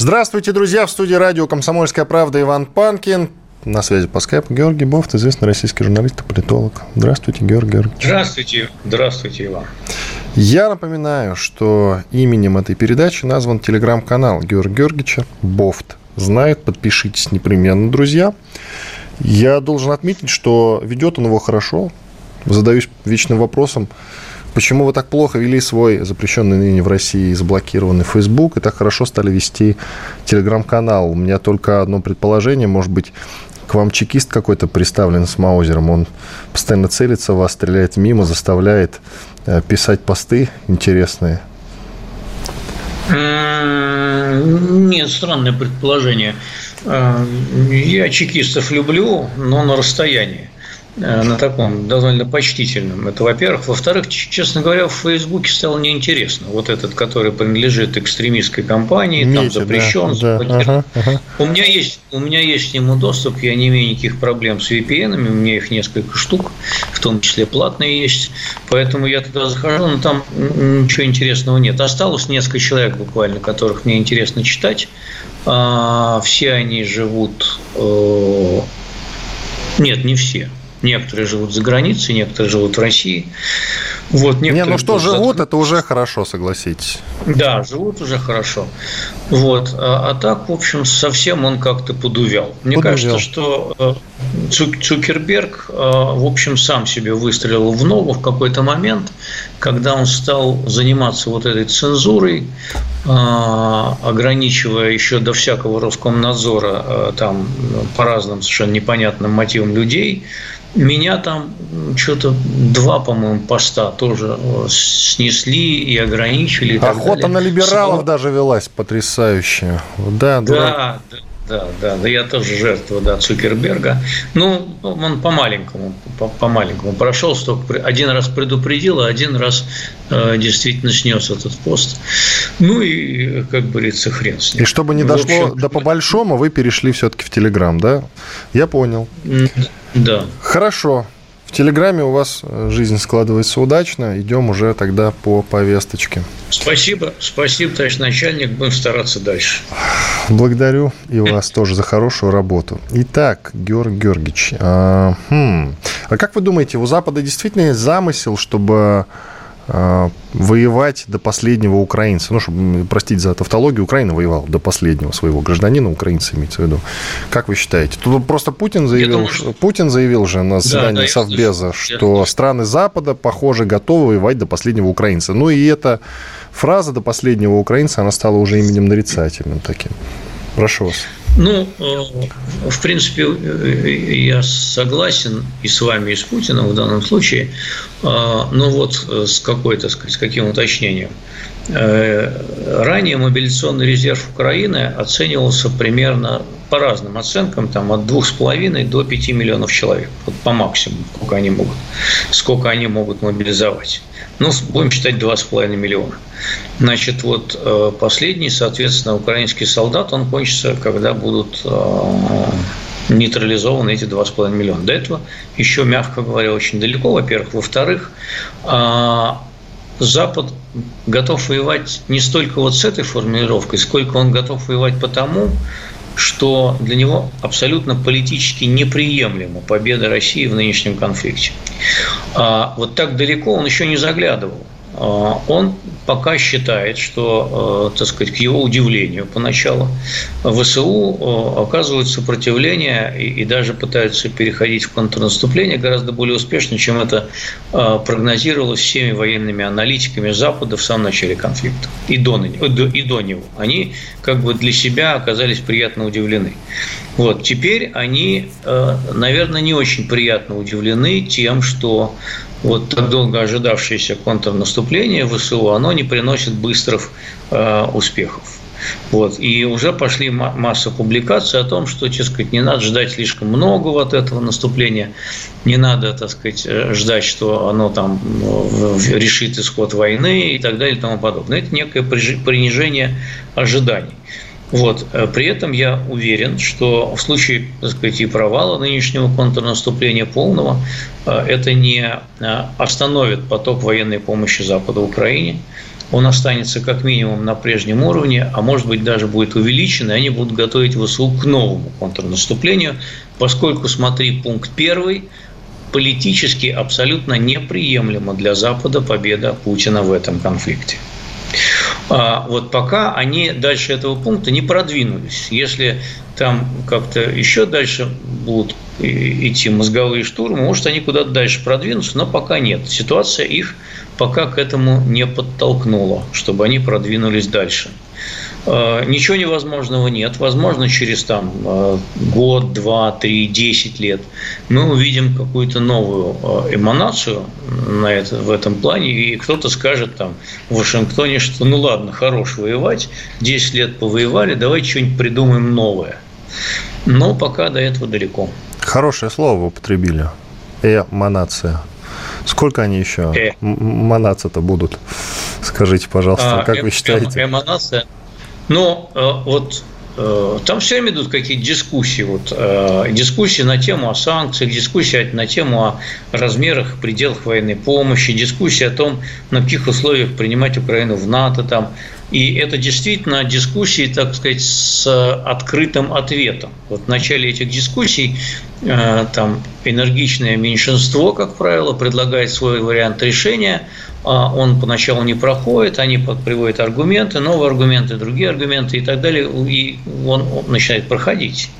Здравствуйте, друзья! В студии радио «Комсомольская правда» Иван Панкин. На связи по скайпу Георгий Бофт, известный российский журналист и политолог. Здравствуйте, Георгий Георгиевич. Здравствуйте. Здравствуйте, Иван. Я напоминаю, что именем этой передачи назван телеграм-канал Георгия Георгиевича Бофт. Знает, подпишитесь непременно, друзья. Я должен отметить, что ведет он его хорошо. Задаюсь вечным вопросом, Почему вы так плохо вели свой запрещенный ныне в России заблокированный Facebook и так хорошо стали вести телеграм-канал? У меня только одно предположение, может быть, к вам чекист какой-то приставлен с Маузером, он постоянно целится в вас, стреляет мимо, заставляет э, писать посты интересные. Нет, странное предположение. Э, я чекистов люблю, но на расстоянии. Э, на таком довольно почтительном. Это, во-первых. Во-вторых, честно говоря, в Фейсбуке стало неинтересно. Вот этот, который принадлежит экстремистской компании, Медиа, там запрещен. Да, да, ага, ага. У, меня есть, у меня есть к нему доступ, я не имею никаких проблем с VPN, у меня их несколько штук, в том числе платные есть. Поэтому я туда захожу, но там ничего интересного нет. Осталось несколько человек буквально, которых мне интересно читать. А, все они живут... Э, нет, не все Некоторые живут за границей, некоторые живут в России. Вот, Не, ну что живут, за... это уже хорошо, согласитесь. Да, живут уже хорошо. Вот. А, а так, в общем, совсем он как-то подувял. Мне подувял. кажется, что э, Цукерберг, э, в общем, сам себе выстрелил в ногу в какой-то момент, когда он стал заниматься вот этой цензурой, э, ограничивая еще до всякого Роскомнадзора там по разным совершенно непонятным мотивам людей, меня там что-то два, по-моему, поста тоже э, снесли и ограничили. И Охота на либералов даже велась потрясающая. Да, да, да, да, да, да, я тоже жертва, да, Цукерберга. Ну, он по маленькому, по, по маленькому прошел, столько, один раз предупредил, а один раз э, действительно снес этот пост. Ну и, как говорится, хрен с ним. И чтобы не дошло общем, до по большому, вы перешли все-таки в Телеграм, да? Я понял. Да. Хорошо. В Телеграме у вас э, жизнь складывается удачно. Идем уже тогда по повесточке. Спасибо. Спасибо, товарищ начальник. Будем стараться дальше. Благодарю и вас тоже за хорошую работу. Итак, Георг Георгиевич, а, хм, а как вы думаете, у Запада действительно есть замысел, чтобы воевать до последнего украинца. Ну, чтобы, простить за тавтологию, Украина воевала до последнего своего гражданина, украинца имеется в виду. Как вы считаете? Тут просто Путин заявил, думаю, что... Путин заявил же на заседании да, да, Совбеза, что страны Запада, похоже, готовы воевать до последнего украинца. Ну, и эта фраза «до последнего украинца», она стала уже именем нарицательным таким. Прошу вас. Ну, э, в принципе, э, я согласен и с вами, и с Путиным в данном случае, э, но вот с какой, то сказать, с каким уточнением. Ранее мобилизационный резерв Украины оценивался примерно по разным оценкам, там от 2,5 до 5 миллионов человек, вот по максимуму, сколько они могут, сколько они могут мобилизовать. Ну, будем считать 2,5 миллиона. Значит, вот э, последний, соответственно, украинский солдат, он кончится, когда будут э, нейтрализованы эти 2,5 миллиона. До этого еще, мягко говоря, очень далеко, во-первых. Во-вторых, а, Запад готов воевать не столько вот с этой формулировкой, сколько он готов воевать потому, что для него абсолютно политически неприемлема победа России в нынешнем конфликте. А вот так далеко он еще не заглядывал. А, он пока считает, что, э, так сказать, к его удивлению поначалу, ВСУ э, оказывают сопротивление и даже пытаются переходить в контрнаступление гораздо более успешно, чем это э, прогнозировалось всеми военными аналитиками Запада в самом начале конфликта и до, и до него. Они как бы для себя оказались приятно удивлены. Вот. Теперь они, наверное, не очень приятно удивлены тем, что вот так долго ожидавшееся контрнаступление ВСУ, оно не приносит быстрых э, успехов. Вот. И уже пошли масса публикаций о том, что, так сказать, не надо ждать слишком много вот этого наступления, не надо, так сказать, э, ждать, что оно там решит исход войны и так далее и тому подобное. Это некое принижение ожиданий. Вот. Э, при этом я уверен, что в случае так сказать, и провала нынешнего контрнаступления полного, э, это не остановит поток военной помощи Запада Украине, он останется как минимум на прежнем уровне, а может быть даже будет увеличен, и они будут готовить ВСУ к новому контрнаступлению, поскольку, смотри, пункт первый, политически абсолютно неприемлема для Запада победа Путина в этом конфликте. А вот пока они дальше этого пункта не продвинулись. Если там как-то еще дальше будут идти мозговые штурмы, может, они куда-то дальше продвинутся, но пока нет. Ситуация их пока к этому не подтолкнула, чтобы они продвинулись дальше. А, ничего невозможного нет. Возможно, через там, а, год, два, три, десять лет мы увидим какую-то новую а, эманацию на это, в этом плане, и кто-то скажет там в Вашингтоне, что ну ладно, хорош воевать, 10 лет повоевали, давайте что-нибудь придумаем новое. Но пока до этого далеко. Хорошее слово вы употребили. Эманация. Сколько они еще э. манаться-то будут? Скажите, пожалуйста, а, как э, вы считаете? Эманация – но э, вот э, там все время идут какие-то дискуссии, вот, э, дискуссии на тему о санкциях, дискуссии на тему о размерах, пределах военной помощи, дискуссии о том, на каких условиях принимать Украину в НАТО. Там. И это действительно дискуссии, так сказать, с открытым ответом. Вот в начале этих дискуссий там энергичное меньшинство, как правило, предлагает свой вариант решения – а он поначалу не проходит, они приводят аргументы, новые аргументы, другие аргументы и так далее, и он начинает проходить.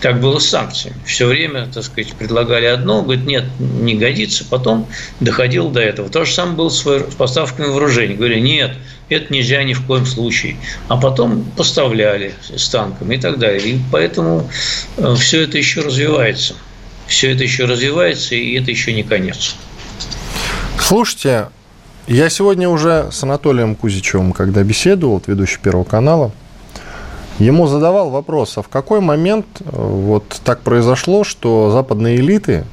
Так было с санкциями. Все время, так сказать, предлагали одно, говорит, нет, не годится, потом доходил до этого. То же самое было с поставками вооружений. Говорили, нет, это нельзя ни в коем случае. А потом поставляли с танками и так далее. И поэтому э, все это еще развивается. Все это еще развивается, и это еще не конец. Слушайте, я сегодня уже с Анатолием Кузичевым, когда беседовал, ведущий Первого канала, ему задавал вопрос, а в какой момент э, вот так произошло, что западные элиты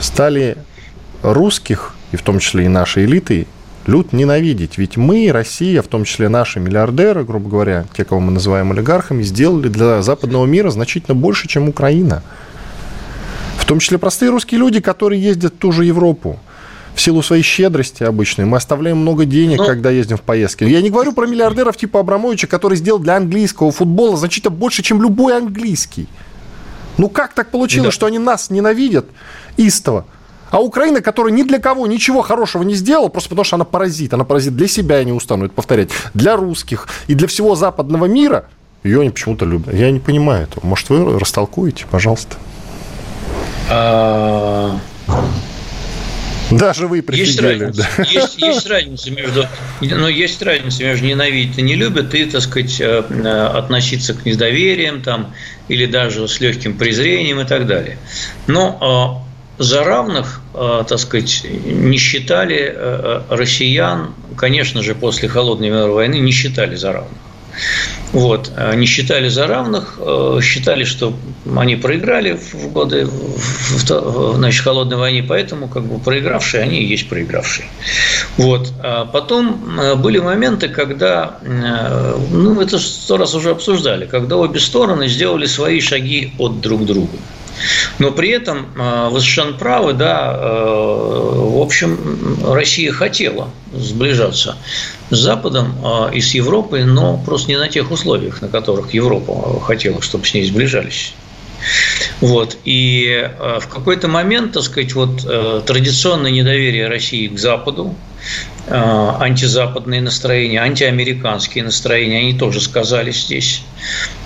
стали русских, и в том числе и нашей элитой, люд ненавидеть. Ведь мы, Россия, в том числе наши миллиардеры, грубо говоря, те, кого мы называем олигархами, сделали для западного мира значительно больше, чем Украина. В том числе простые русские люди, которые ездят в ту же Европу в силу своей щедрости обычной, мы оставляем много денег, Но... Ну. когда ездим в поездки. Я не говорю про миллиардеров типа Абрамовича, который сделал для английского футбола значительно больше, чем любой английский. Ну как так получилось, да. что они нас ненавидят истово? А Украина, которая ни для кого ничего хорошего не сделала, просто потому что она паразит. Она паразит для себя, я не устану это повторять, для русских и для всего западного мира, ее они почему-то любят. Я не понимаю этого. Может, вы растолкуете, пожалуйста? А, даже вы прифигели. Есть разница, да. есть, есть разница между, но ну, есть разница между ненавидеть и не любят и, так сказать, э, э, относиться к недовериям там, или даже с легким презрением и так далее. Но э, за равных, так сказать, не считали россиян, конечно же, после холодной мировой войны не считали за равных. Вот. Не считали за равных, э, считали, что они проиграли в годы в, значит, холодной войны, поэтому как бы проигравшие, они и есть проигравшие. Вот. А потом э, были моменты, когда, э, ну, это сто раз уже обсуждали, когда обе стороны сделали свои шаги от друг друга. Но при этом вы совершенно правы, да, в общем, Россия хотела сближаться с Западом а, и с Европой, но просто не на тех условиях, на которых Европа хотела, чтобы с ней сближались. Вот. И а, в какой-то момент, так сказать, вот э, традиционное недоверие России к Западу, а, антизападные настроения, антиамериканские настроения, они тоже сказались здесь,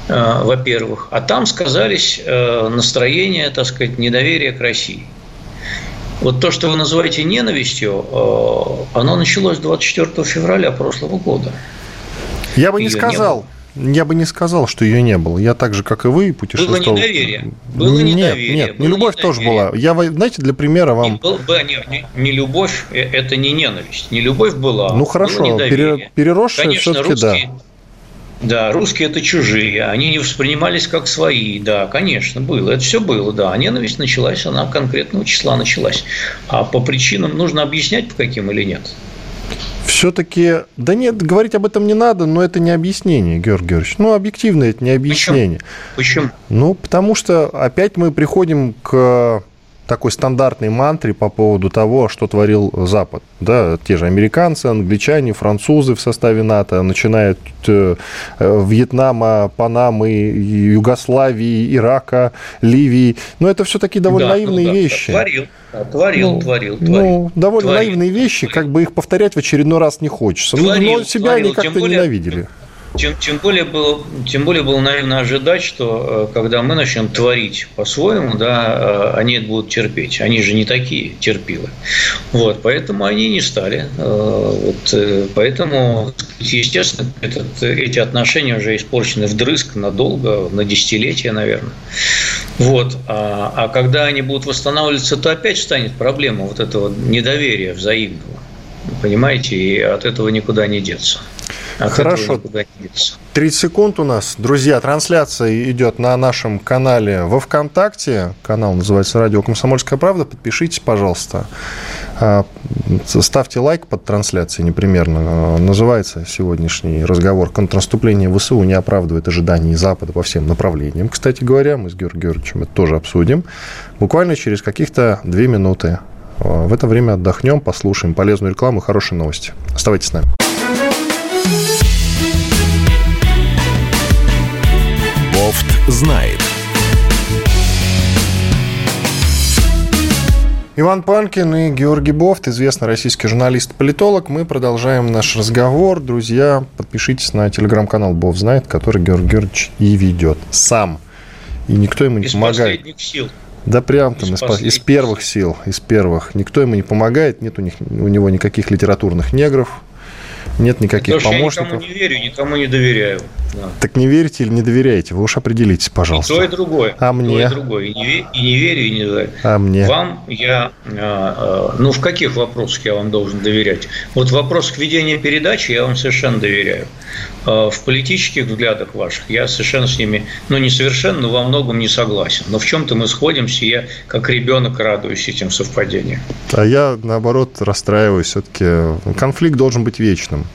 во-первых. А там сказались э, настроения, так сказать, недоверия к России – вот то, что вы называете ненавистью, э, оно началось 24 февраля прошлого года. Я бы не ее сказал. Не я бы не сказал, что ее не было. Я так же, как и вы, путешествовал. Было недоверие. Было нет, недоверие. Нет, не любовь недоверие. тоже была. Я, знаете, для примера вам... Не, не, не, не любовь – это не ненависть. Не любовь была. Ну хорошо, переросшая все-таки да. Да, русские это чужие, они не воспринимались как свои, да, конечно, было, это все было, да, а ненависть началась, она конкретного числа началась. А по причинам нужно объяснять, по каким или нет? Все-таки, да нет, говорить об этом не надо, но это не объяснение, Георгий Георгиевич. Ну, объективно это не объяснение. Почему? Почему? Ну, потому что опять мы приходим к такой стандартной мантре по поводу того, что творил Запад. Да, те же американцы, англичане, французы в составе НАТО, начиная от э, Вьетнама, Панамы, Югославии, Ирака, Ливии. Но это все таки довольно да, наивные ну, да, вещи. Творил, творил, ну, творил, творил. Ну, довольно творил, наивные вещи, творил. как бы их повторять в очередной раз не хочется. Творил, но себя творил, они как-то более... Тем, тем, более было, тем более было наивно ожидать, что э, когда мы начнем творить по-своему, да, э, они это будут терпеть. Они же не такие терпилы. Вот, поэтому они не стали. Э, вот, поэтому, естественно, этот, эти отношения уже испорчены вдрызг надолго, на десятилетия, наверное. Вот. А, а когда они будут восстанавливаться, то опять станет проблема вот этого недоверия взаимного. Понимаете, и от этого никуда не деться. От Хорошо. 30 секунд у нас. Друзья, трансляция идет на нашем канале во ВКонтакте. Канал называется «Радио Комсомольская правда». Подпишитесь, пожалуйста. А, ставьте лайк под трансляцией непримерно. Называется сегодняшний разговор «Контрнаступление ВСУ не оправдывает ожиданий Запада по всем направлениям». Кстати говоря, мы с Георгием Георгиевичем это тоже обсудим. Буквально через каких-то две минуты. В это время отдохнем, послушаем полезную рекламу и хорошие новости. Оставайтесь с нами. Знает. Иван Панкин и Георгий Бофт, известный российский журналист-политолог. Мы продолжаем наш разговор. Друзья, подпишитесь на телеграм-канал Бофт знает, который Георгий Георгиевич и ведет сам. И никто ему не из помогает. сил. Да прям там из, из, из первых сил, из первых. Никто ему не помогает, нет у, них, у него никаких литературных негров, нет никаких Потому помощников. Я никому не верю, никому не доверяю. Да. Так не верите или не доверяете? Вы уж определитесь, пожалуйста. И то, и другое. А мне? То, и другое. И не, и не верю, и не доверяю. А мне? Вам я... А, а, ну, в каких вопросах я вам должен доверять? Вот вопрос к ведению передачи я вам совершенно доверяю. А, в политических взглядах ваших я совершенно с ними, ну, не совершенно, но во многом не согласен. Но в чем-то мы сходимся, и я как ребенок радуюсь этим совпадениям. А я, наоборот, расстраиваюсь. Все-таки конфликт должен быть вечным.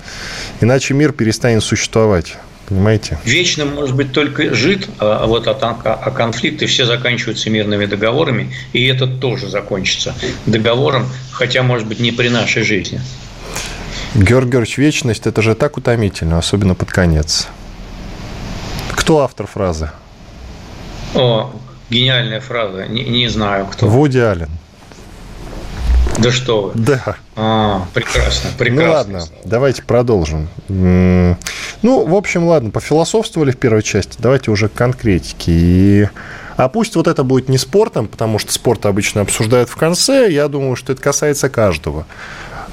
Иначе мир перестанет существовать. Понимаете? Вечным может быть только жид, а вот а, а конфликты все заканчиваются мирными договорами, и этот тоже закончится договором, хотя, может быть, не при нашей жизни. Георгий Георгиевич, вечность – это же так утомительно, особенно под конец. Кто автор фразы? О, гениальная фраза. Не, не знаю, кто. Вуди Аллен. Да что вы. Да. А, прекрасно, прекрасно. Ну ладно, давайте продолжим. Ну, в общем, ладно, пофилософствовали в первой части, давайте уже к конкретике. И... А пусть вот это будет не спортом, потому что спорт обычно обсуждают в конце, я думаю, что это касается каждого.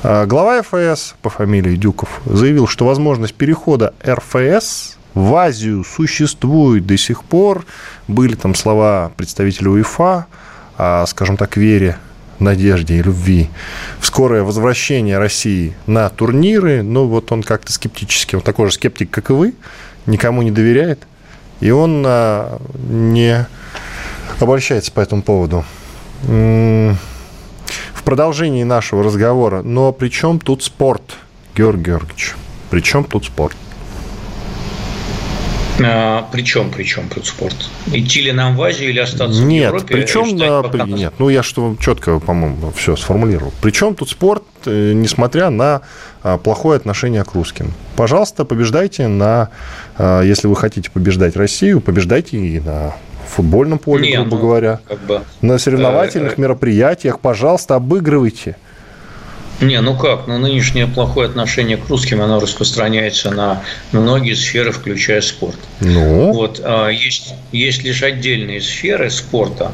А, глава ФС по фамилии Дюков заявил, что возможность перехода РФС в Азию существует до сих пор. Были там слова представителя УЕФА, о, скажем так, вере надежде и любви в скорое возвращение России на турниры, но вот он как-то скептически, он такой же скептик, как и вы, никому не доверяет, и он а, не обольщается по этому поводу. Продолжении нашего разговора, но при чем тут спорт, Георгий Георгиевич? При чем тут спорт? А, причем, причем тут спорт? Идти ли нам в Азию или остаться нет, в Европе? Причем, да, при... нет, ну я что четко, по-моему, все сформулировал. Причем тут спорт, э, несмотря на а, плохое отношение к русским. Пожалуйста, побеждайте на, а, если вы хотите побеждать Россию, побеждайте и на футбольном поле, не, грубо ну, говоря, как бы, на соревновательных э, мероприятиях, пожалуйста, обыгрывайте. Не, ну как? Ну, нынешнее плохое отношение к русским, оно распространяется на многие сферы, включая спорт. Ну? Вот, а, есть, есть лишь отдельные сферы спорта,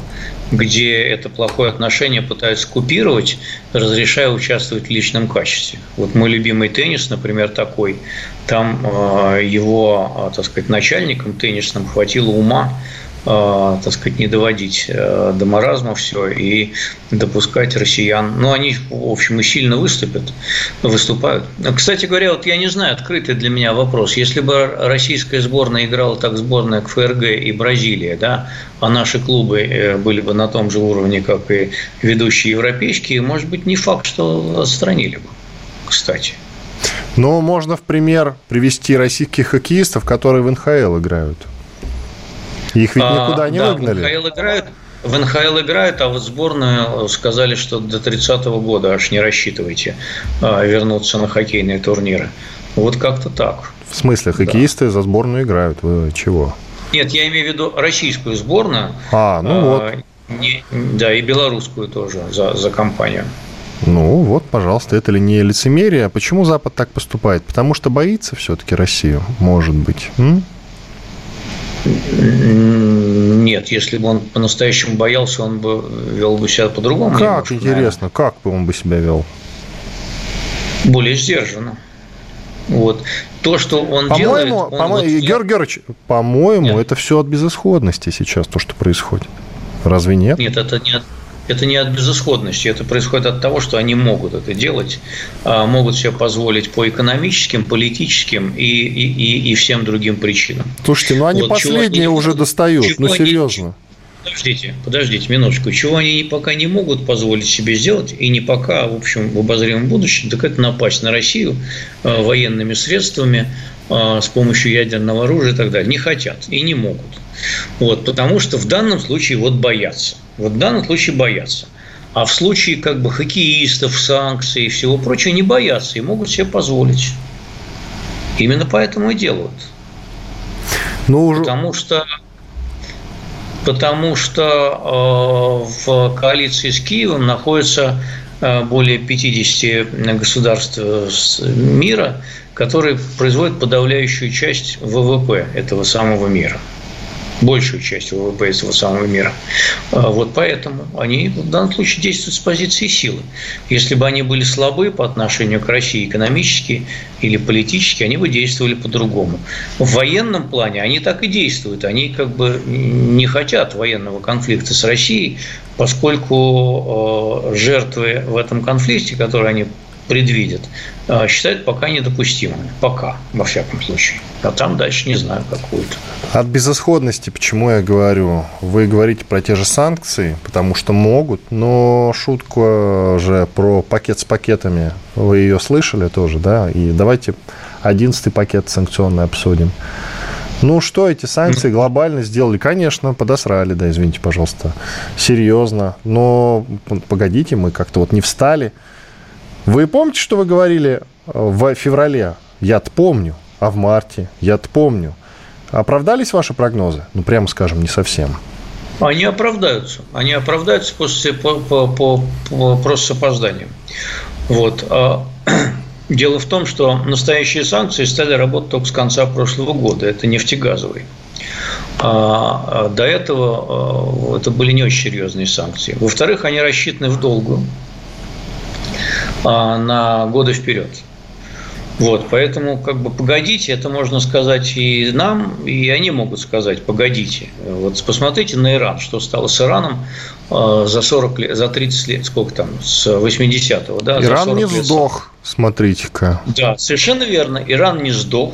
где это плохое отношение пытаются купировать, разрешая участвовать в личном качестве. Вот мой любимый теннис, например, такой. Там а, его, а, так сказать, начальником теннисным хватило ума э, так сказать, не доводить э, до маразма все и допускать россиян. Ну, они, в общем, и сильно выступят, выступают. Кстати говоря, вот я не знаю, открытый для меня вопрос. Если бы российская сборная играла так сборная к ФРГ и Бразилия, да, а наши клубы были бы на том же уровне, как и ведущие европейские, может быть, не факт, что отстранили бы, кстати. Но можно в пример привести российских хоккеистов, которые в НХЛ играют. Их ведь а, никуда а, не да, выгнали. НХЛ играют, в НХЛ играют, а вот сборную сказали, что до 30-го года аж не рассчитывайте а, вернуться на хоккейные турниры. Вот как-то так. В смысле, хоккеисты да. за сборную играют? Вы чего? Нет, я имею в виду российскую сборную. А, ну а, вот. Не, да, и белорусскую тоже за, за компанию. Ну, вот, пожалуйста, это ли не лицемерие? А почему Запад так поступает? Потому что боится все-таки Россию, может быть. М? Нет, если бы он по-настоящему боялся, он бы вел бы себя по-другому. Как немножко, интересно, наверное. как бы он бы себя вел? Более сдержанно. Вот. То, что он по делает... Он по вот... Георгий Георгиевич, по-моему, это все от безысходности сейчас, то, что происходит. Разве нет? Нет, это не от это не от безысходности, это происходит от того, что они могут это делать, а, могут себе позволить по экономическим, политическим и, и, и, всем другим причинам. Слушайте, ну они вот, последние они, уже достают, ну серьезно. Они, Подождите, подождите минуточку. Чего они пока не могут позволить себе сделать, и не пока, в общем, в обозримом будущем, так это напасть на Россию э, военными средствами, э, с помощью ядерного оружия и так далее. Не хотят и не могут. Вот, потому что в данном случае вот боятся. Вот в данном случае боятся. А в случае как бы хоккеистов, санкций и всего прочего не боятся и могут себе позволить. Именно поэтому и делают. Ну, уже... Потому что потому что э, в коалиции с Киевом находится э, более 50 государств мира, которые производят подавляющую часть ВВП этого самого мира большую часть ВВП этого самого мира. А вот поэтому они в данном случае действуют с позиции силы. Если бы они были слабы по отношению к России экономически или политически, они бы действовали по-другому. В военном плане они так и действуют. Они как бы не хотят военного конфликта с Россией, поскольку э, жертвы в этом конфликте, которые они предвидят, а, считают пока недопустимыми. Пока, во всяком случае. А там дальше не знаю, как будет. От безысходности, почему я говорю? Вы говорите про те же санкции, потому что могут, но шутка же про пакет с пакетами, вы ее слышали тоже, да? И давайте одиннадцатый пакет санкционный обсудим. Ну, что эти санкции глобально сделали? Конечно, подосрали, да, извините, пожалуйста. Серьезно. Но, погодите, мы как-то вот не встали – вы помните, что вы говорили э, в феврале? Я-то помню. А в марте? Я-то помню. Оправдались ваши прогнозы? Ну, прямо скажем, не совсем. Они оправдаются. Они оправдаются после, по, по, по, по, просто с опозданием. Вот. А, дело в том, что настоящие санкции стали работать только с конца прошлого года. Это нефтегазовые. А, а до этого а, это были не очень серьезные санкции. Во-вторых, они рассчитаны в долгую. А, на годы вперед. Вот, поэтому, как бы, погодите, это можно сказать и нам, и они могут сказать, погодите. Вот посмотрите на Иран, что стало с Ираном а, за 40 лет, за 30 лет, сколько там, с 80-го, да? Иран не лет. сдох, смотрите-ка. Да, совершенно верно, Иран не сдох,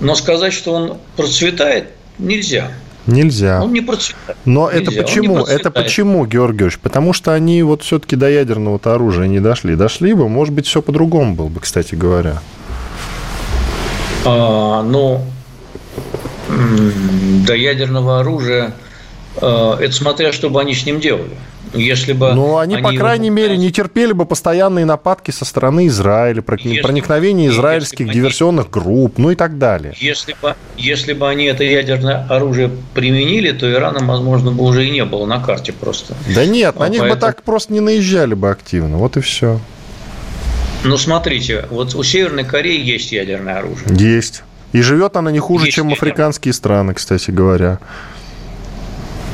но сказать, что он процветает, нельзя. Нельзя. Он не процветает. Но Нельзя. это почему? Это почему, Георгиевич? Потому что они вот все-таки до ядерного оружия не дошли. Дошли бы, может быть, все по-другому было бы, кстати говоря. А, ну, до ядерного оружия, а, это смотря, что бы они с ним делали. Если бы Но они, они по крайней его... мере, не терпели бы постоянные нападки со стороны Израиля, если, проникновение израильских если диверсионных они, групп, ну и так далее. Если бы, если бы они это ядерное оружие применили, то Ирана, возможно, бы уже и не было на карте просто. Да нет, на а них поэтому... бы так просто не наезжали бы активно, вот и все. Ну, смотрите, вот у Северной Кореи есть ядерное оружие. Есть. И живет она не хуже, есть чем африканские страны, кстати говоря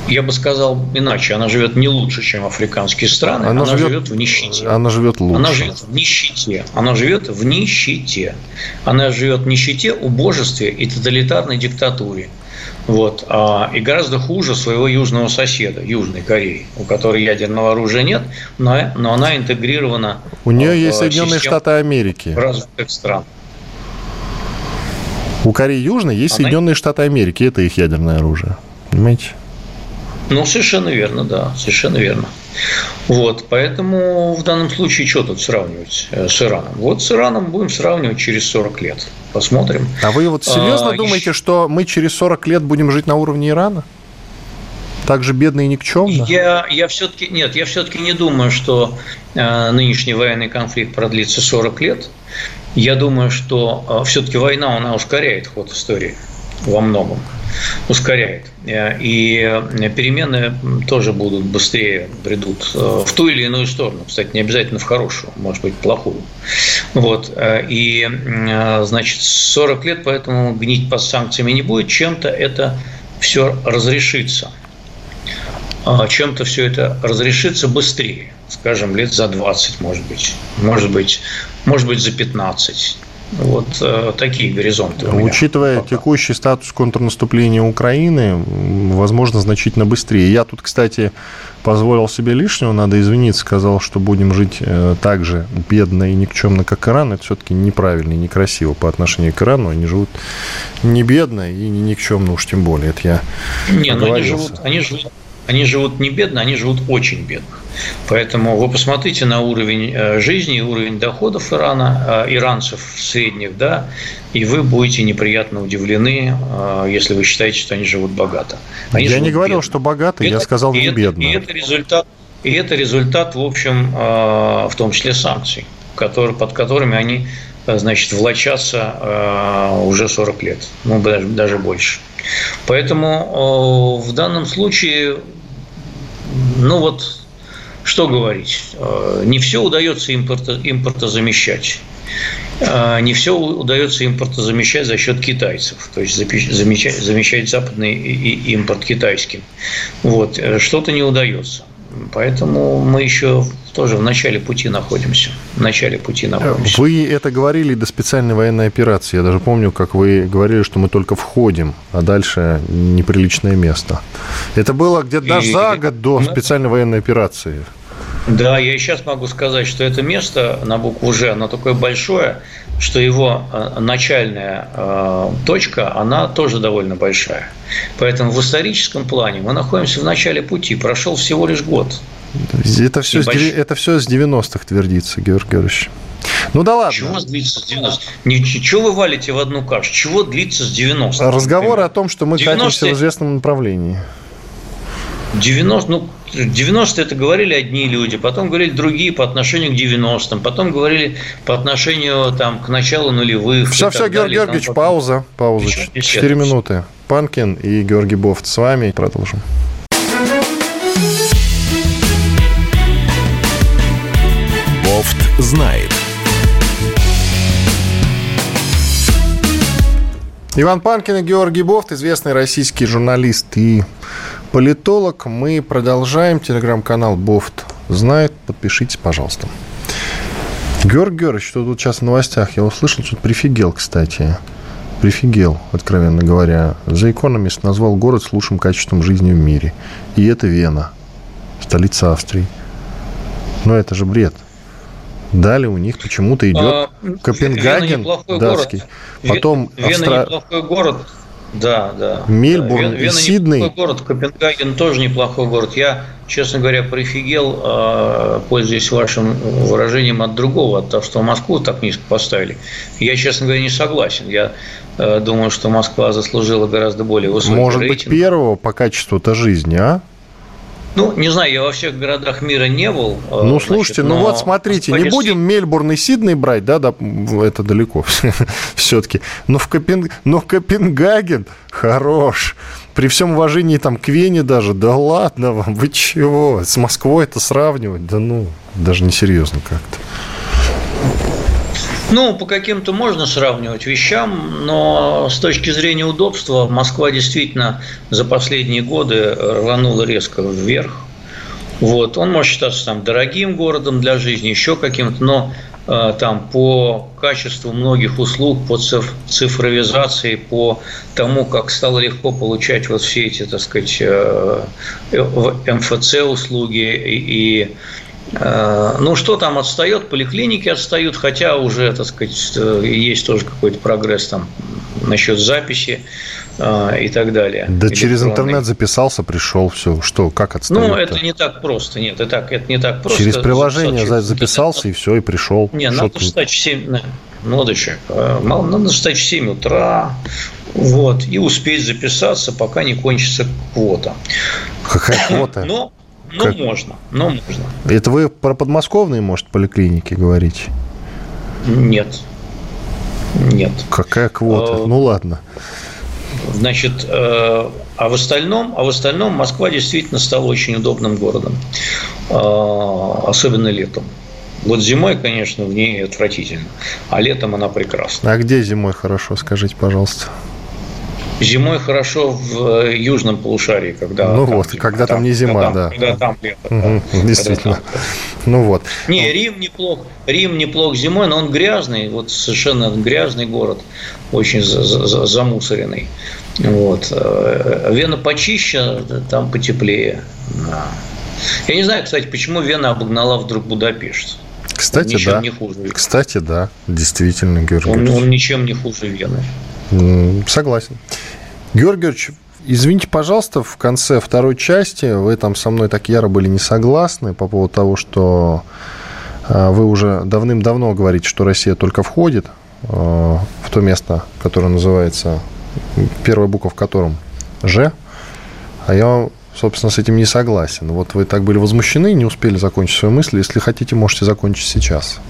я бы сказал иначе, она живет не лучше, чем африканские страны, она, она живет, живет в нищете. Она живет лучше. Она живет в нищете. Она живет в нищете. Она живет в нищете, убожестве и тоталитарной диктатуре. Вот. А, и гораздо хуже своего южного соседа, Южной Кореи, у которой ядерного оружия нет, но, но она интегрирована У нее есть Соединенные Штаты Америки. Развитых стран. У Кореи Южной есть она... Соединенные Штаты Америки. Это их ядерное оружие. Понимаете? Ну, совершенно верно, да, совершенно верно. Вот, поэтому в данном случае что тут сравнивать э, с Ираном? Вот с Ираном будем сравнивать через 40 лет. Посмотрим. А вы вот серьезно а, думаете, еще... что мы через 40 лет будем жить на уровне Ирана? Так же бедно и никчемно? Я, я все-таки нет, я все-таки не думаю, что э, нынешний военный конфликт продлится 40 лет. Я думаю, что э, все-таки война она ускоряет ход истории во многом ускоряет. Э, и э, перемены тоже будут быстрее придут э, в ту или иную сторону. Кстати, не обязательно в хорошую, может быть, плохую. Вот. И, значит, 40 лет, поэтому гнить под санкциями не будет. Чем-то это все разрешится. А чем-то все это разрешится быстрее, скажем, лет за 20, может быть, может быть, может быть, за 15. Вот э, такие горизонты. Учитывая пока. текущий статус контрнаступления Украины, возможно, значительно быстрее. Я тут, кстати, позволил себе лишнего, надо извиниться, сказал, что будем жить э, так же бедно и никчемно, как Иран. Это все-таки неправильно и некрасиво по отношению к Ирану. Они живут не бедно и не никчемно уж тем более. Это я Не, ну, они живут, они живут они живут не бедно, они живут очень бедно. Поэтому вы посмотрите на уровень э, жизни, уровень доходов Ирана, э, иранцев средних, да, и вы будете неприятно удивлены, э, если вы считаете, что они живут богато. Они я не говорил, бедно. что богато, это, я сказал не бедно. И это результат, и это результат, в общем, в том числе санкций, которые, под которыми они значит, влачатся уже 40 лет, ну, даже, даже больше. Поэтому в данном случае ну вот, что говорить, э, не все удается импорта, импортозамещать. Э, не все удается импортозамещать за счет китайцев, то есть замещать, замещать западный импорт китайским. Вот. Э, что-то не удается. Поэтому мы еще тоже в начале пути находимся. В начале пути находимся. Вы это говорили до специальной военной операции. Я даже помню, как вы говорили, что мы только входим, а дальше неприличное место. Это было где-то даже за год до специальной военной операции. Да, я и сейчас могу сказать, что это место на букву «Ж», оно такое большое, что его э, начальная э, точка, она тоже довольно большая. Поэтому в историческом плане мы находимся в начале пути. Прошел всего лишь год. Это все, с, это все с 90-х твердится, Георгий Георгиевич. Ну да ладно. Чего длится с 90 Ничего вы валите в одну кашу? Чего длится с 90 Разговоры о том, что мы 90 катимся в известном направлении. 90, ну, 90 это говорили одни люди, потом говорили другие по отношению к 90-м, потом говорили по отношению там, к началу нулевых. Все, все, Георгий Георгиевич, пауза, пауза. Четыре минуты. Панкин и Георгий Бофт с вами. Продолжим. Бофт знает. Иван Панкин и Георгий Бофт, известный российский журналист и политолог. Мы продолжаем. Телеграм-канал Бофт знает. Подпишитесь, пожалуйста. Георгий Георгиевич, что тут сейчас в новостях? Я услышал, что прифигел, кстати. Прифигел, откровенно говоря. The Economist назвал город с лучшим качеством жизни в мире. И это Вена, столица Австрии. Но это же бред. Далее у них почему-то идет а, Копенгаген датский. Город. Потом Вена Австра... неплохой город. Да, да. Мельбурн Вена, и Сидней. Неплохой город, Копенгаген тоже неплохой город. Я, честно говоря, прифигел, а, пользуясь вашим выражением от другого, от того, что Москву так низко поставили. Я, честно говоря, не согласен. Я а, думаю, что Москва заслужила гораздо более высокий Может рейтинг. быть, первого по качеству-то жизни, а? Ну, не знаю, я во всех городах мира не был. Э, ну, слушайте, значит, ну вот смотрите, не будем Мельбурн и Сидней брать, да, да это далеко все-таки. Но в, Копен... Но Копенгаген хорош. При всем уважении там к Вене даже, да ладно вам, вы чего? С Москвой это сравнивать? Да ну, даже несерьезно как-то. Ну, по каким-то можно сравнивать вещам, но с точки зрения удобства Москва действительно за последние годы рванула резко вверх. Вот. Он может считаться там дорогим городом для жизни, еще каким-то, но там по качеству многих услуг, по цифровизации, по тому, как стало легко получать вот все эти, так сказать, МФЦ услуги и ну, что там отстает? Поликлиники отстают, хотя уже, так сказать, есть тоже какой-то прогресс там насчет записи. А, и так далее. Да через интернет записался, пришел, все. Что, как отстает Ну, это не так просто. Нет, это, так, это не так просто. Через приложение записаться, записался, и все, и пришел. Не, надо встать в 7... Молодочек. А, надо встать в 7 утра, вот, и успеть записаться, пока не кончится квота. Какая квота? Но, но как? можно, но можно. Это вы про подмосковные, может, поликлиники говорите? Нет. Нет. Какая квота? А, ну ладно. Значит, э, а в остальном, а в остальном Москва действительно стала очень удобным городом, э, особенно летом. Вот зимой, конечно, в ней отвратительно, а летом она прекрасна. А где зимой хорошо, скажите, пожалуйста? Зимой хорошо в э, южном полушарии, когда ну там, вот, типа, когда там, там не зима, когда, да, когда там лето, угу, да, действительно. Там. Ну вот. Не, Рим неплох, Рим неплох зимой, но он грязный, вот совершенно грязный город, очень замусоренный. Вот. Э, Вена почище, там потеплее. Да. Я не знаю, кстати, почему Вена обогнала вдруг Будапешт. Кстати, он да. Не хуже. Кстати, да, действительно, Георгий. Он, он ничем не хуже Вены. Согласен. Георгиевич, извините, пожалуйста, в конце второй части вы там со мной так яро были не согласны по поводу того, что э, вы уже давным-давно говорите, что Россия только входит э, в то место, которое называется, первая буква в котором Ж, а я, собственно, с этим не согласен. Вот вы так были возмущены, не успели закончить свою мысль. Если хотите, можете закончить сейчас.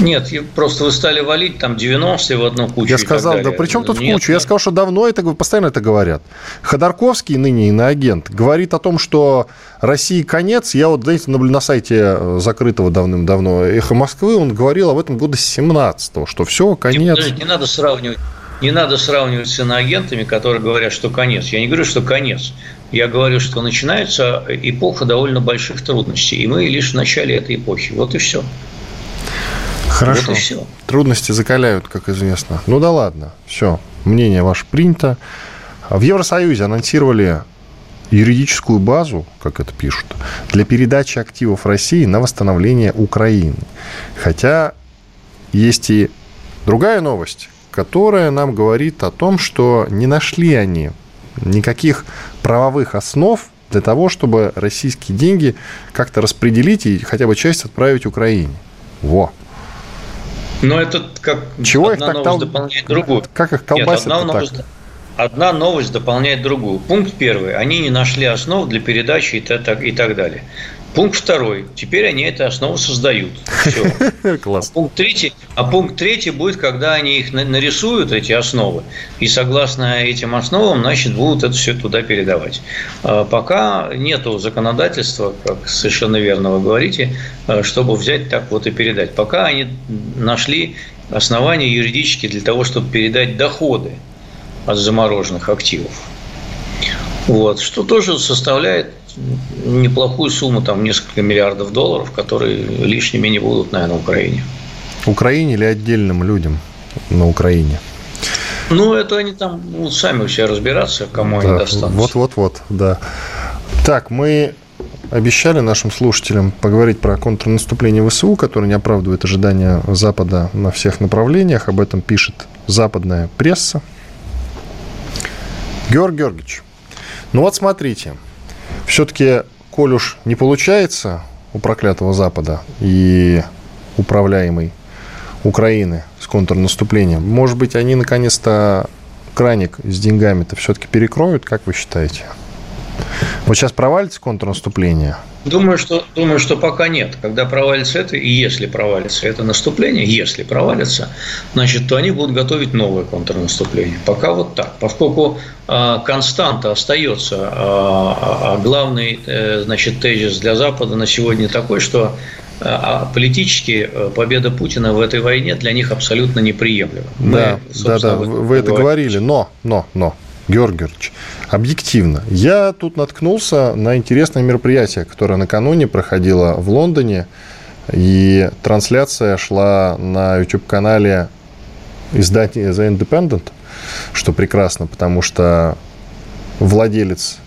Нет, просто вы стали валить там 90-е в одну кучу. Я сказал, да при чем тут Нет, кучу? Я сказал, что давно это, постоянно это говорят. Ходорковский, ныне иноагент, говорит о том, что России конец. Я вот, знаете, на сайте э, закрытого давным-давно «Эхо Москвы» он говорил об этом года 17-го, что все, конец. Не, не надо сравнивать. Не надо сравнивать с иноагентами, которые говорят, что конец. Я не говорю, что конец. Я говорю, что начинается эпоха довольно больших трудностей, и мы лишь в начале этой эпохи. Вот и все. Хорошо. Вот все. Трудности закаляют, как известно. Ну да ладно, все. Мнение ваше принято. В Евросоюзе анонсировали юридическую базу, как это пишут, для передачи активов России на восстановление Украины. Хотя есть и другая новость, которая нам говорит о том, что не нашли они никаких правовых основ для того, чтобы российские деньги как-то распределить и хотя бы часть отправить Украине. Во. Но это как Чего одна их так новость тол... дополняет другую. Как их колбасит Нет, одна новость, так? одна новость дополняет другую. Пункт первый. Они не нашли основ для передачи и так, и так далее. Пункт второй. Теперь они эту основу создают. Все. Класс. А пункт, третий, а пункт третий будет, когда они их нарисуют, эти основы, и согласно этим основам, значит, будут это все туда передавать. А пока нету законодательства, как совершенно верно вы говорите, а, чтобы взять так вот и передать. Пока они нашли основания юридические для того, чтобы передать доходы от замороженных активов. Вот, что тоже составляет неплохую сумму, там несколько миллиардов долларов, которые лишними не будут, наверное, на Украине. Украине или отдельным людям на Украине? Ну, это они там будут сами все разбираться, кому да, они достанутся. Вот-вот-вот, да. Так, мы обещали нашим слушателям поговорить про контрнаступление ВСУ, которое не оправдывает ожидания Запада на всех направлениях. Об этом пишет западная пресса. Георг Георгиевич, ну вот смотрите – все-таки, коль уж не получается у проклятого Запада и управляемой Украины с контрнаступлением, может быть, они наконец-то краник с деньгами-то все-таки перекроют, как вы считаете? Вот сейчас провалится контрнаступление – Думаю, что, думаю, что пока нет. Когда провалится это, и если провалится это наступление, если провалится, значит, то они будут готовить новое контрнаступление. Пока вот так. Поскольку э, константа остается, э, а главный э, значит, тезис для Запада на сегодня такой, что а политически победа Путина в этой войне для них абсолютно неприемлема. Да, Мы, да, да, вы это говорили, но, но, но, Георгиевич, объективно. Я тут наткнулся на интересное мероприятие, которое накануне проходило в Лондоне И трансляция шла на YouTube-канале издания The Independent, что прекрасно, потому что владелец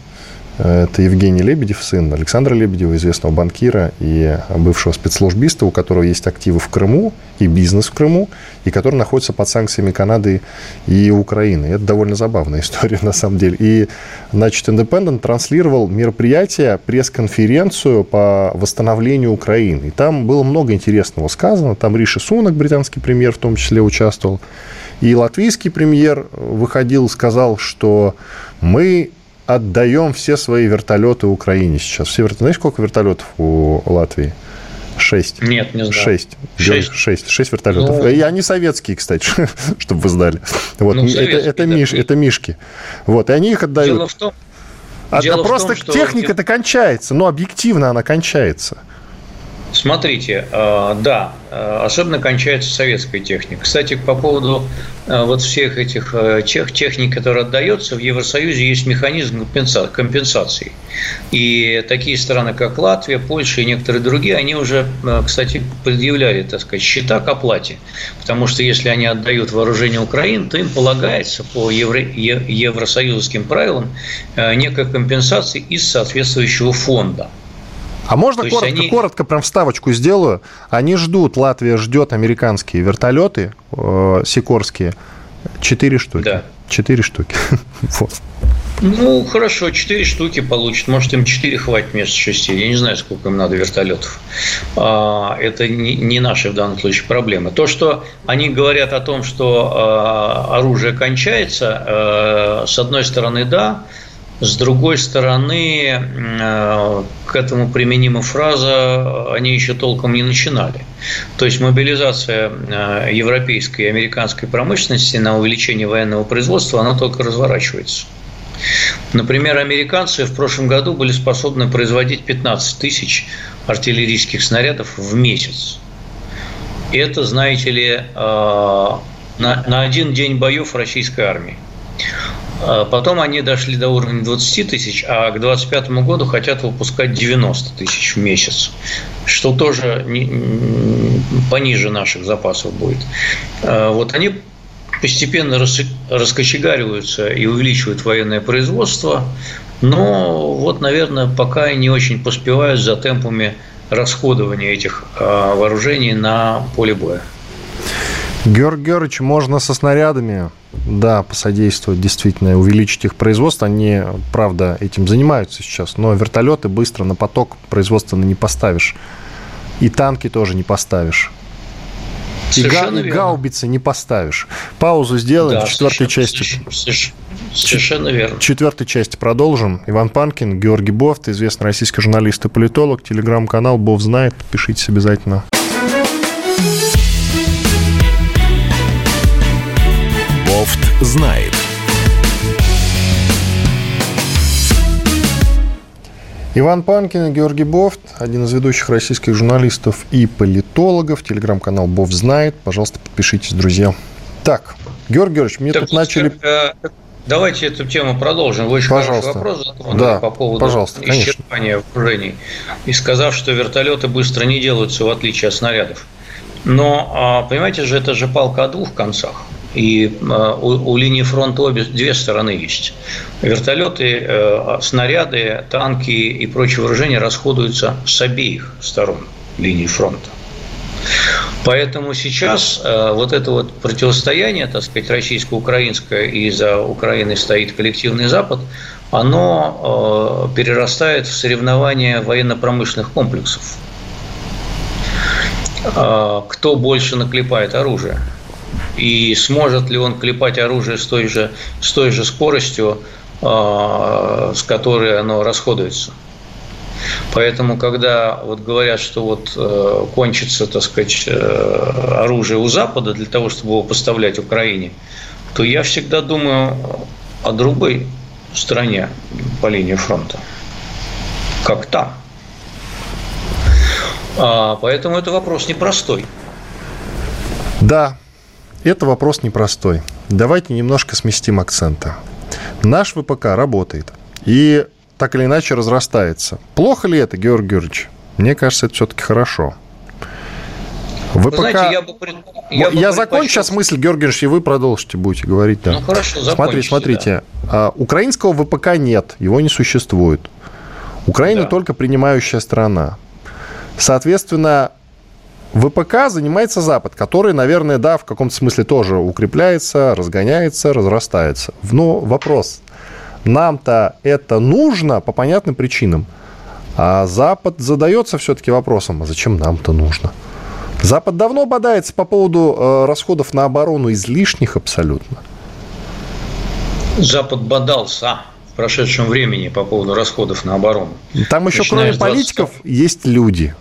это Евгений Лебедев, сын Александра Лебедева, известного банкира и бывшего спецслужбиста, у которого есть активы в Крыму и бизнес в Крыму, и который находится под санкциями Канады и Украины. Это довольно забавная история, на самом деле. И, значит, Independent транслировал мероприятие, пресс-конференцию по восстановлению Украины. И там было много интересного сказано. Там Риши Сунок, британский премьер, в том числе участвовал. И латвийский премьер выходил, сказал, что мы отдаем все свои вертолеты Украине сейчас. Все вертолеты. Знаешь, сколько вертолетов у Латвии? Шесть. Нет, не знаю. Шесть. Шесть. Шесть. Шесть вертолетов. Ну... И они советские, кстати, чтобы вы знали. Вот. Ну, это, это, да. миш, это мишки. Вот. И они их отдают. Дело в том, а, Дело просто том, что... техника-то кончается, но объективно она кончается. Смотрите, э, да, э, особенно кончается советская техника. Кстати, по поводу э, вот всех этих тех, техник, которые отдается, в Евросоюзе есть механизм компенсации. И такие страны, как Латвия, Польша и некоторые другие, они уже, кстати, предъявляли, так сказать, счета к оплате. Потому что если они отдают вооружение Украины, то им полагается по евро, евросоюзским правилам некая компенсация из соответствующего фонда. А можно коротко, они... коротко прям вставочку сделаю? Они ждут, Латвия ждет американские вертолеты э, сикорские. Четыре штуки. Да. Четыре штуки. вот. Ну, хорошо, четыре штуки получат. Может, им четыре хватит вместо шести. Я не знаю, сколько им надо вертолетов. А, это не наши в данном случае проблемы. То, что они говорят о том, что а, оружие кончается, э, с одной стороны, да, с другой стороны, э, к этому применима фраза «они еще толком не начинали». То есть мобилизация э, европейской и американской промышленности на увеличение военного производства, она только разворачивается. Например, американцы в прошлом году были способны производить 15 тысяч артиллерийских снарядов в месяц. И это, знаете ли, э, на, на один день боев российской армии. А потом они дошли до уровня 20 тысяч, а к 2025 году хотят выпускать 90 тысяч в месяц, что тоже пониже наших запасов будет. А вот они постепенно раскочегариваются и увеличивают военное производство, но вот, наверное, пока не очень поспевают за темпами расходования этих а, вооружений на поле боя. Георг Георгиевич, можно со снарядами, да, посодействовать, действительно, увеличить их производство. Они, правда, этим занимаются сейчас, но вертолеты быстро на поток производственно не поставишь. И танки тоже не поставишь. И га- гаубицы не поставишь. Паузу сделаем да, в четвертой части. Совершенно, совершенно верно. В четвертой части продолжим. Иван Панкин, Георгий Бофт, известный российский журналист и политолог, телеграм-канал Бов знает. Подпишитесь обязательно. Бофт знает. Иван Панкин и Георгий Бофт, один из ведущих российских журналистов и политологов. Телеграм-канал Бофт знает. Пожалуйста, подпишитесь, друзья. Так, Георгий Георгиевич, мне так, тут начали... Э, давайте эту тему продолжим. Вы очень пожалуйста. хороший вопрос да, по поводу пожалуйста, исчерпания вооружений. И сказав, что вертолеты быстро не делаются, в отличие от снарядов. Но, а, понимаете же, это же палка о двух концах. И а, у, у линии фронта обе две стороны есть. Вертолеты, э, снаряды, танки и прочее вооружение расходуются с обеих сторон линии фронта. Поэтому сейчас э, вот это вот противостояние, так сказать, российско-украинское, и за Украиной стоит коллективный Запад, оно э, перерастает в соревнования военно-промышленных комплексов. Кто больше наклепает оружие? И сможет ли он клепать оружие с той же, с той же скоростью, а, с которой оно расходуется. Поэтому, когда вот говорят, что вот э, кончится, так сказать, э, оружие у Запада для того, чтобы его поставлять Украине, то я всегда думаю о другой стране по линии фронта. Как там. А, поэтому это вопрос непростой. Да, это вопрос непростой. Давайте немножко сместим акцента. Наш ВПК работает и так или иначе разрастается. Плохо ли это, Георгий Георгиевич? Мне кажется, это все-таки хорошо. ВПК... знаете, я бы, я, бы я закончу сейчас мысль, Георгиевич, и вы продолжите, будете говорить. Да. Ну, хорошо, Смотрите, смотрите. Да. Украинского ВПК нет, его не существует. Украина да. только принимающая страна. Соответственно, ВПК занимается Запад, который, наверное, да, в каком-то смысле тоже укрепляется, разгоняется, разрастается. Но вопрос, нам-то это нужно по понятным причинам. А Запад задается все-таки вопросом, а зачем нам-то нужно? Запад давно бодается по поводу э, расходов на оборону излишних абсолютно. Запад бодался в прошедшем времени по поводу расходов на оборону. Там еще Начиная кроме политиков 20... есть люди.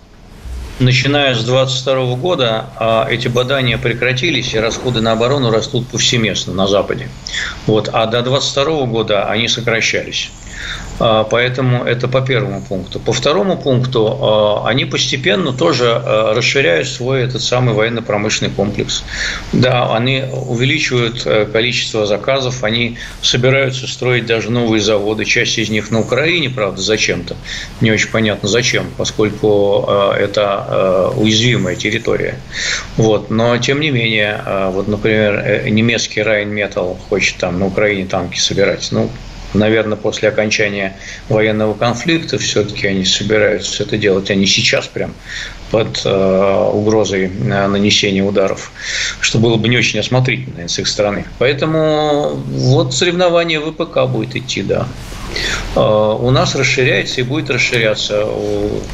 Начиная с 2022 года а, эти бадания прекратились, и расходы на оборону растут повсеместно на Западе. Вот, а до 2022 года они сокращались. А, поэтому это по первому пункту. По второму пункту, а, они постепенно тоже а, расширяют свой этот самый военно-промышленный комплекс. Да, они увеличивают э, количество заказов, они собираются строить даже новые заводы, часть из них на Украине, правда, зачем-то. Не очень понятно, зачем, поскольку это уязвимая территория. Вот. Но, тем не менее, вот, например, э, немецкий Rheinmetall хочет там на Украине танки собирать. Ну, наверное, после окончания военного конфликта все-таки они собираются это делать, они сейчас прям под э, угрозой э, нанесения ударов, что было бы не очень осмотрительно с их стороны. Поэтому вот соревнование ВПК будет идти, да. Э, у нас расширяется и будет расширяться.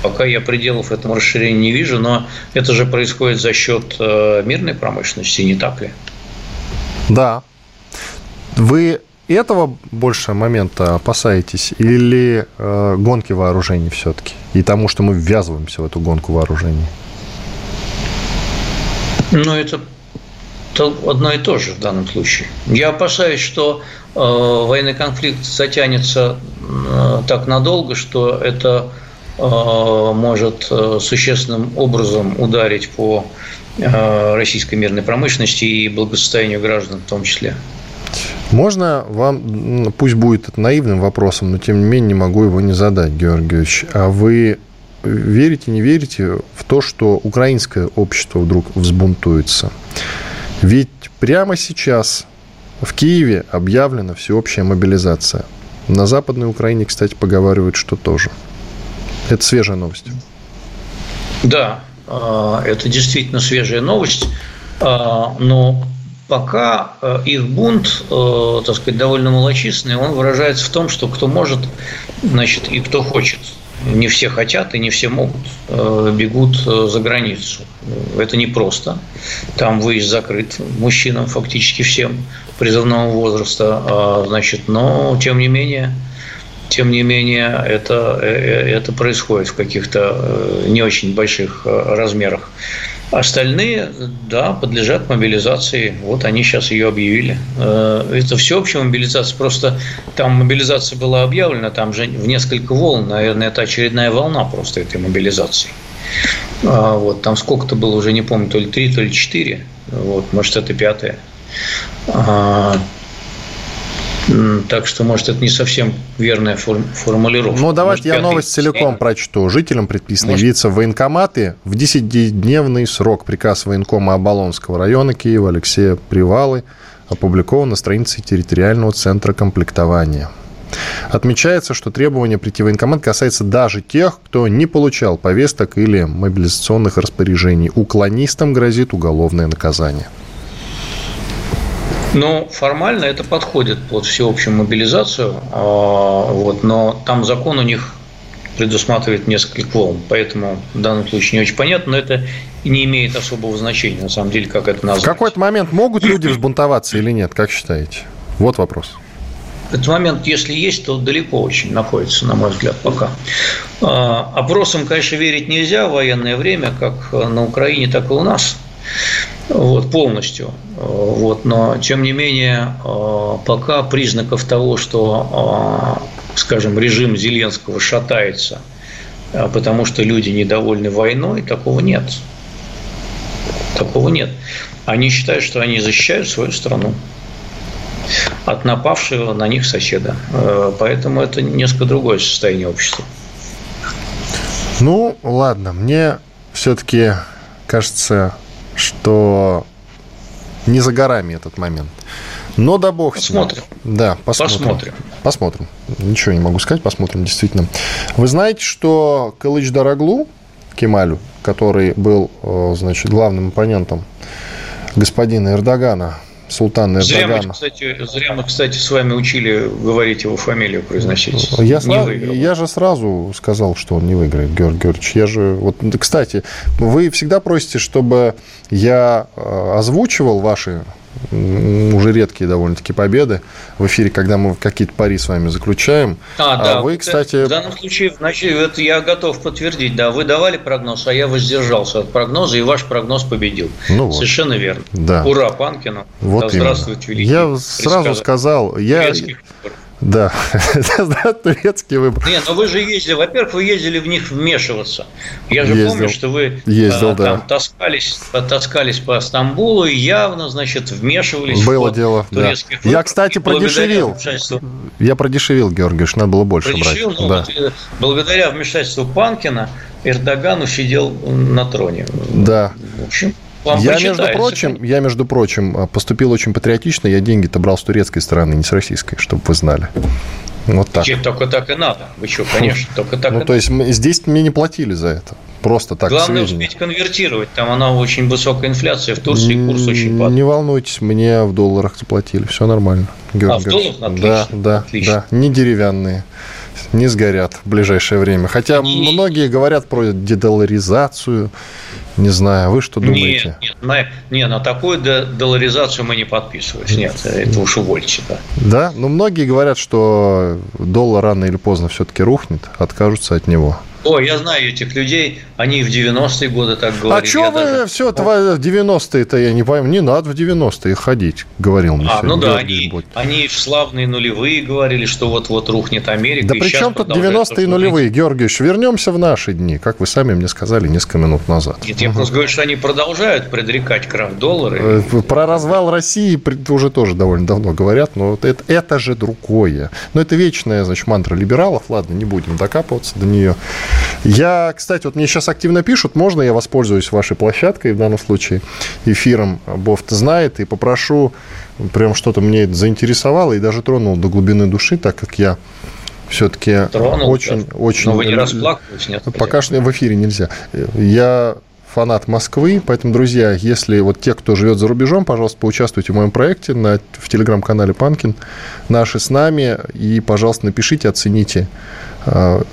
Пока я пределов этому расширению не вижу, но это же происходит за счет э, мирной промышленности, не так ли? Да. Вы этого больше момента опасаетесь или э, гонки вооружений все-таки? И тому, что мы ввязываемся в эту гонку вооружений? Ну, это одно и то же в данном случае. Я опасаюсь, что э, военный конфликт затянется э, так надолго, что это э, может э, существенным образом ударить по э, российской мирной промышленности и благосостоянию граждан в том числе. Можно вам, пусть будет это наивным вопросом, но тем не менее не могу его не задать, Георгиевич. А вы верите, не верите в то, что украинское общество вдруг взбунтуется? Ведь прямо сейчас в Киеве объявлена всеобщая мобилизация. На Западной Украине, кстати, поговаривают, что тоже. Это свежая новость. Да, а, это действительно свежая новость. А, но пока э, их бунт, э, так сказать, довольно малочисленный, он выражается в том, что кто может, значит, и кто хочет. Не все хотят и не все могут, э, бегут за границу. Это непросто. Там выезд закрыт мужчинам фактически всем призывного возраста, а, значит, но тем не менее, тем не менее, это, это происходит в каких-то не очень больших размерах. Остальные, да, подлежат мобилизации. Вот они сейчас ее объявили. Э, это всеобщая мобилизация. Просто там мобилизация была объявлена, там же в несколько волн. Наверное, это очередная волна просто этой мобилизации. А вот, там сколько-то было, уже не помню, то ли три, то ли четыре. Вот, может, это пятое. Так что, может, это не совсем верная формулировка. Ну, давайте может, я новость целиком прочту. Жителям предписано может... явиться в военкоматы в 10-дневный срок. Приказ военкома Оболонского района Киева Алексея Привалы опубликован на странице территориального центра комплектования. Отмечается, что требование прийти в военкомат касается даже тех, кто не получал повесток или мобилизационных распоряжений. Уклонистам грозит уголовное наказание. Ну, формально это подходит под всеобщую мобилизацию, а, вот, но там закон у них предусматривает несколько волн, поэтому в данном случае не очень понятно, но это не имеет особого значения, на самом деле, как это назвать. В какой-то момент могут люди взбунтоваться или нет, как считаете? Вот вопрос. Этот момент, если есть, то далеко очень находится, на мой взгляд, пока. А, опросам, конечно, верить нельзя в военное время, как на Украине, так и у нас вот, полностью. Вот, но, тем не менее, э, пока признаков того, что, э, скажем, режим Зеленского шатается, э, потому что люди недовольны войной, такого нет. Такого нет. Они считают, что они защищают свою страну от напавшего на них соседа. Поэтому это несколько другое состояние общества. Ну, ладно, мне все-таки кажется, что не за горами этот момент. Но да бог Посмотрим. Да, посмотрим. Посмотрим. Посмотрим. Ничего не могу сказать, посмотрим, действительно. Вы знаете, что Кылыч Дороглу, Кемалю, который был, э, значит, главным оппонентом господина Эрдогана султана Зря мы, кстати, зря мы, кстати, с вами учили говорить его фамилию, произносить. Я, сразу, я же сразу сказал, что он не выиграет, Георгий Георгиевич. Я же... Вот, кстати, вы всегда просите, чтобы я э, озвучивал ваши уже редкие довольно-таки победы в эфире, когда мы какие-то пари с вами заключаем. А, а да. Вы, кстати... В данном случае, значит, это я готов подтвердить. Да, вы давали прогноз, а я воздержался от прогноза, и ваш прогноз победил. Ну Совершенно вот. верно. Да. Ура Панкину. Вот да, здравствуйте, великий. Я сразу сказал, я... Да, турецкий выбор. Нет, но вы же ездили, во-первых, вы ездили в них вмешиваться. Я же ездил. помню, что вы ездил, а, там да. таскались, таскались по Стамбулу и явно, значит, вмешивались было в дело, турецких да. Я, кстати, продешевил. Я продешевил, Георгиевич, надо было больше продешевил, брать. Ну, да. вот, э, благодаря вмешательству Панкина Эрдоган усидел на троне. Да. В общем, вам я, между прочим, я, между прочим, поступил очень патриотично. Я деньги-то брал с турецкой стороны, не с российской, чтобы вы знали. Вот так. Чем только так и надо. Вы что, конечно, только так Ну, то есть, здесь мне не платили за это. Просто так. Главное успеть конвертировать. Там она очень высокая инфляция в Турции, курс очень падает. Не волнуйтесь, мне в долларах заплатили. Все нормально. Георгий а, в долларах? Отлично. Да, да, Отлично. да. Не деревянные не сгорят в ближайшее время. Хотя и... многие говорят про дедоларизацию. Не знаю, вы что думаете? Нет, нет, на, не, на такую долларизацию мы не подписывались. Нет, это уж увольте. Да, да? но многие говорят, что доллар рано или поздно все-таки рухнет, откажутся от него. О, я знаю этих людей, они в 90-е годы так говорили. А что вы даже... все в 90-е-то, я не пойму, не надо в 90-е ходить, говорил мне. А, ну да, они, они в славные нулевые говорили, что вот-вот рухнет Америка. Да при чем тут 90-е нулевые, Георгиевич? Вернемся в наши дни, как вы сами мне сказали несколько минут назад. Нет, я просто говорю, что они продолжают предрекать крах доллара. Э, про развал России уже тоже довольно давно говорят, но это, это же другое. Но это вечная, значит, мантра либералов. Ладно, не будем докапываться до нее. Я, кстати, вот мне сейчас активно пишут, можно я воспользуюсь вашей площадкой, в данном случае эфиром Бофт знает, и попрошу, прям что-то мне это заинтересовало и даже тронул до глубины души, так как я все-таки очень, да. очень... Но вы не расплакались, нет? Пока что в эфире нельзя. Я фанат Москвы, поэтому, друзья, если вот те, кто живет за рубежом, пожалуйста, поучаствуйте в моем проекте на, в телеграм-канале Панкин, наши с нами, и, пожалуйста, напишите, оцените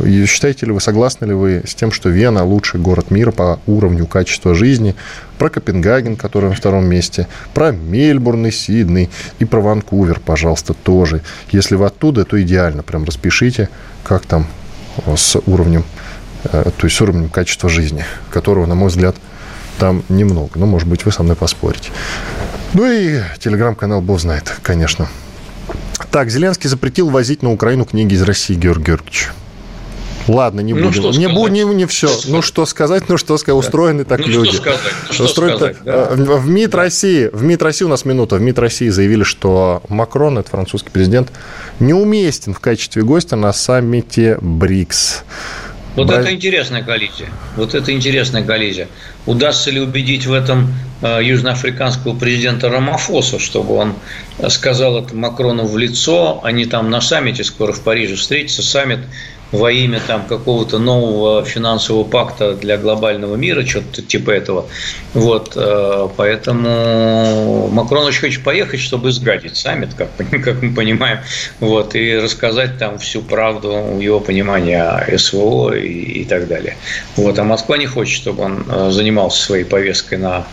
и считаете ли вы, согласны ли вы с тем, что Вена лучший город мира по уровню качества жизни, про Копенгаген, который на втором месте, про Мельбурн и Сидней, и про Ванкувер, пожалуйста, тоже. Если вы оттуда, то идеально, прям распишите, как там с уровнем, э, то есть с уровнем качества жизни, которого, на мой взгляд, там немного. Но, может быть, вы со мной поспорите. Ну и телеграм-канал Бог знает, конечно. Так, Зеленский запретил возить на Украину книги из России, Георгий Георгиевич. Ладно, не ну, будем. Не, бу, не, не все. Что ну что сказать, ну что сказать, устроены так ну, люди. Что сказать? Что Устроены сказать, так... да. В, в МИД России, в МИД России у нас минута, в МИД России заявили, что Макрон, это французский президент, неуместен в качестве гостя на саммите БРИКС. Вот Бра... это интересная коллизия. Вот это интересная коллизия. Удастся ли убедить в этом э, южноафриканского президента Рамафоса, чтобы он сказал это Макрону в лицо, они там на саммите скоро в Париже встретятся, саммит во имя там какого-то нового финансового пакта для глобального мира, что-то типа этого. Вот, э, поэтому Макрон очень хочет поехать, чтобы сгадить саммит, как, как мы понимаем, вот, и рассказать там всю правду его понимания о СВО и, и так далее. Вот, а Москва не хочет, чтобы он э, занимался своей повесткой на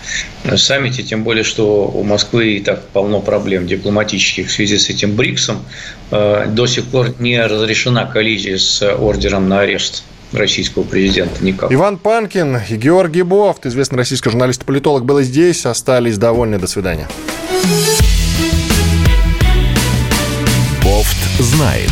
саммите, тем более, что у Москвы и так полно проблем дипломатических в связи с этим БРИКСом. Э, до сих пор не разрешена коллизия с ордером на арест российского президента никак. Иван Панкин и Георгий Бофт, известный российский журналист и политолог, был здесь. Остались довольны. До свидания. Бофт знает.